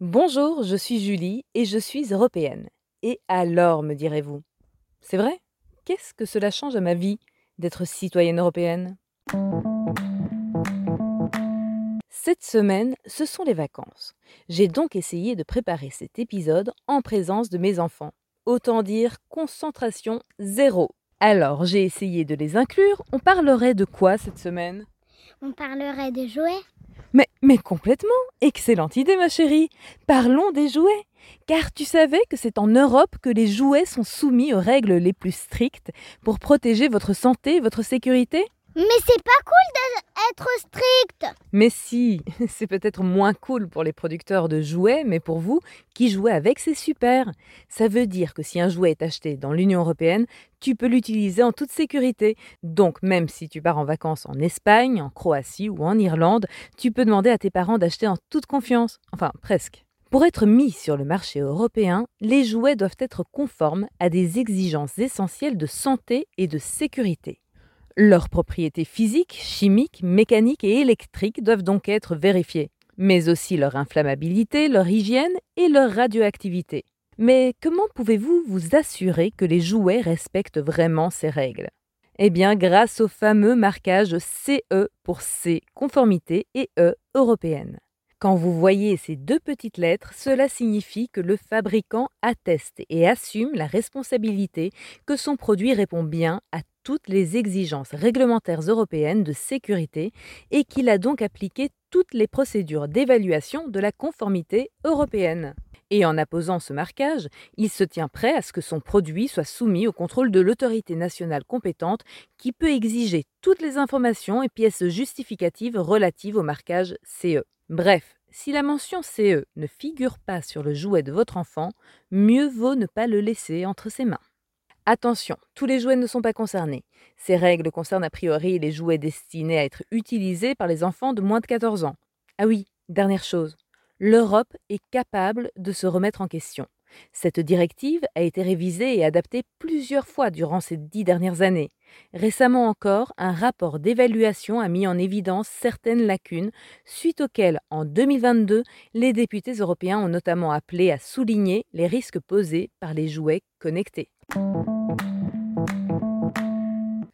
Bonjour, je suis Julie et je suis européenne. Et alors, me direz-vous? C'est vrai? Qu'est-ce que cela change à ma vie d'être citoyenne européenne? Cette semaine, ce sont les vacances. J'ai donc essayé de préparer cet épisode en présence de mes enfants. Autant dire concentration zéro. Alors, j'ai essayé de les inclure. On parlerait de quoi cette semaine? On parlerait des jouets. Mais, mais complètement. Excellente idée, ma chérie. Parlons des jouets. Car tu savais que c'est en Europe que les jouets sont soumis aux règles les plus strictes pour protéger votre santé et votre sécurité? Mais c'est pas cool d'être strict Mais si, c'est peut-être moins cool pour les producteurs de jouets, mais pour vous, qui jouez avec, c'est super. Ça veut dire que si un jouet est acheté dans l'Union européenne, tu peux l'utiliser en toute sécurité. Donc même si tu pars en vacances en Espagne, en Croatie ou en Irlande, tu peux demander à tes parents d'acheter en toute confiance. Enfin, presque. Pour être mis sur le marché européen, les jouets doivent être conformes à des exigences essentielles de santé et de sécurité. Leurs propriétés physiques, chimiques, mécaniques et électriques doivent donc être vérifiées, mais aussi leur inflammabilité, leur hygiène et leur radioactivité. Mais comment pouvez-vous vous assurer que les jouets respectent vraiment ces règles? Eh bien, grâce au fameux marquage CE pour C, conformité, et E, européenne. Quand vous voyez ces deux petites lettres, cela signifie que le fabricant atteste et assume la responsabilité que son produit répond bien à toutes les exigences réglementaires européennes de sécurité et qu'il a donc appliqué toutes les procédures d'évaluation de la conformité européenne. Et en apposant ce marquage, il se tient prêt à ce que son produit soit soumis au contrôle de l'autorité nationale compétente qui peut exiger toutes les informations et pièces justificatives relatives au marquage CE. Bref, si la mention CE ne figure pas sur le jouet de votre enfant, mieux vaut ne pas le laisser entre ses mains. Attention, tous les jouets ne sont pas concernés. Ces règles concernent a priori les jouets destinés à être utilisés par les enfants de moins de 14 ans. Ah oui, dernière chose, l'Europe est capable de se remettre en question. Cette directive a été révisée et adaptée plusieurs fois durant ces dix dernières années. Récemment encore, un rapport d'évaluation a mis en évidence certaines lacunes, suite auxquelles, en 2022, les députés européens ont notamment appelé à souligner les risques posés par les jouets connectés.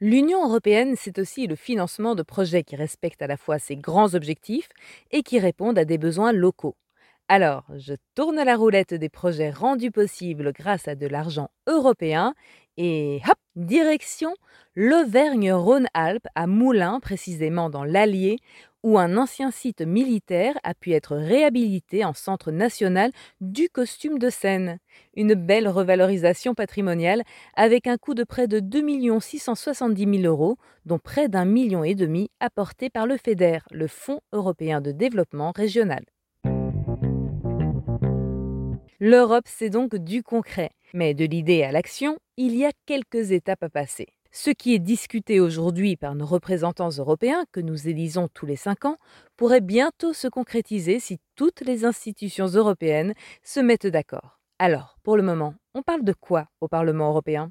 L'Union européenne, c'est aussi le financement de projets qui respectent à la fois ses grands objectifs et qui répondent à des besoins locaux. Alors, je tourne la roulette des projets rendus possibles grâce à de l'argent européen et hop, direction l'Auvergne-Rhône-Alpes à Moulins, précisément dans l'Allier, où un ancien site militaire a pu être réhabilité en centre national du costume de scène. Une belle revalorisation patrimoniale avec un coût de près de 2 670 000 euros, dont près d'un million et demi apporté par le FEDER, le Fonds européen de développement régional. L'Europe, c'est donc du concret. Mais de l'idée à l'action, il y a quelques étapes à passer. Ce qui est discuté aujourd'hui par nos représentants européens, que nous élisons tous les cinq ans, pourrait bientôt se concrétiser si toutes les institutions européennes se mettent d'accord. Alors, pour le moment, on parle de quoi au Parlement européen?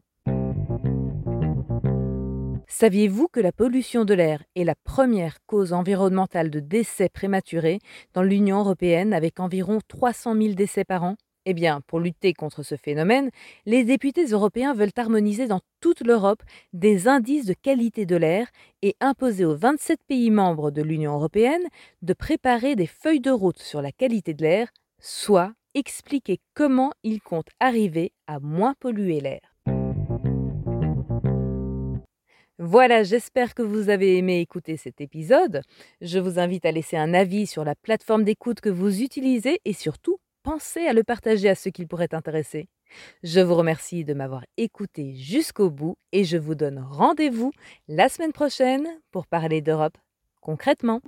Saviez-vous que la pollution de l'air est la première cause environnementale de décès prématurés dans l'Union européenne avec environ 300 000 décès par an? Eh bien, pour lutter contre ce phénomène, les députés européens veulent harmoniser dans toute l'Europe des indices de qualité de l'air et imposer aux 27 pays membres de l'Union européenne de préparer des feuilles de route sur la qualité de l'air, soit expliquer comment ils comptent arriver à moins polluer l'air. Voilà, j'espère que vous avez aimé écouter cet épisode. Je vous invite à laisser un avis sur la plateforme d'écoute que vous utilisez et surtout pensez à le partager à ceux qui pourraient intéresser. Je vous remercie de m'avoir écouté jusqu'au bout et je vous donne rendez-vous la semaine prochaine pour parler d'Europe concrètement.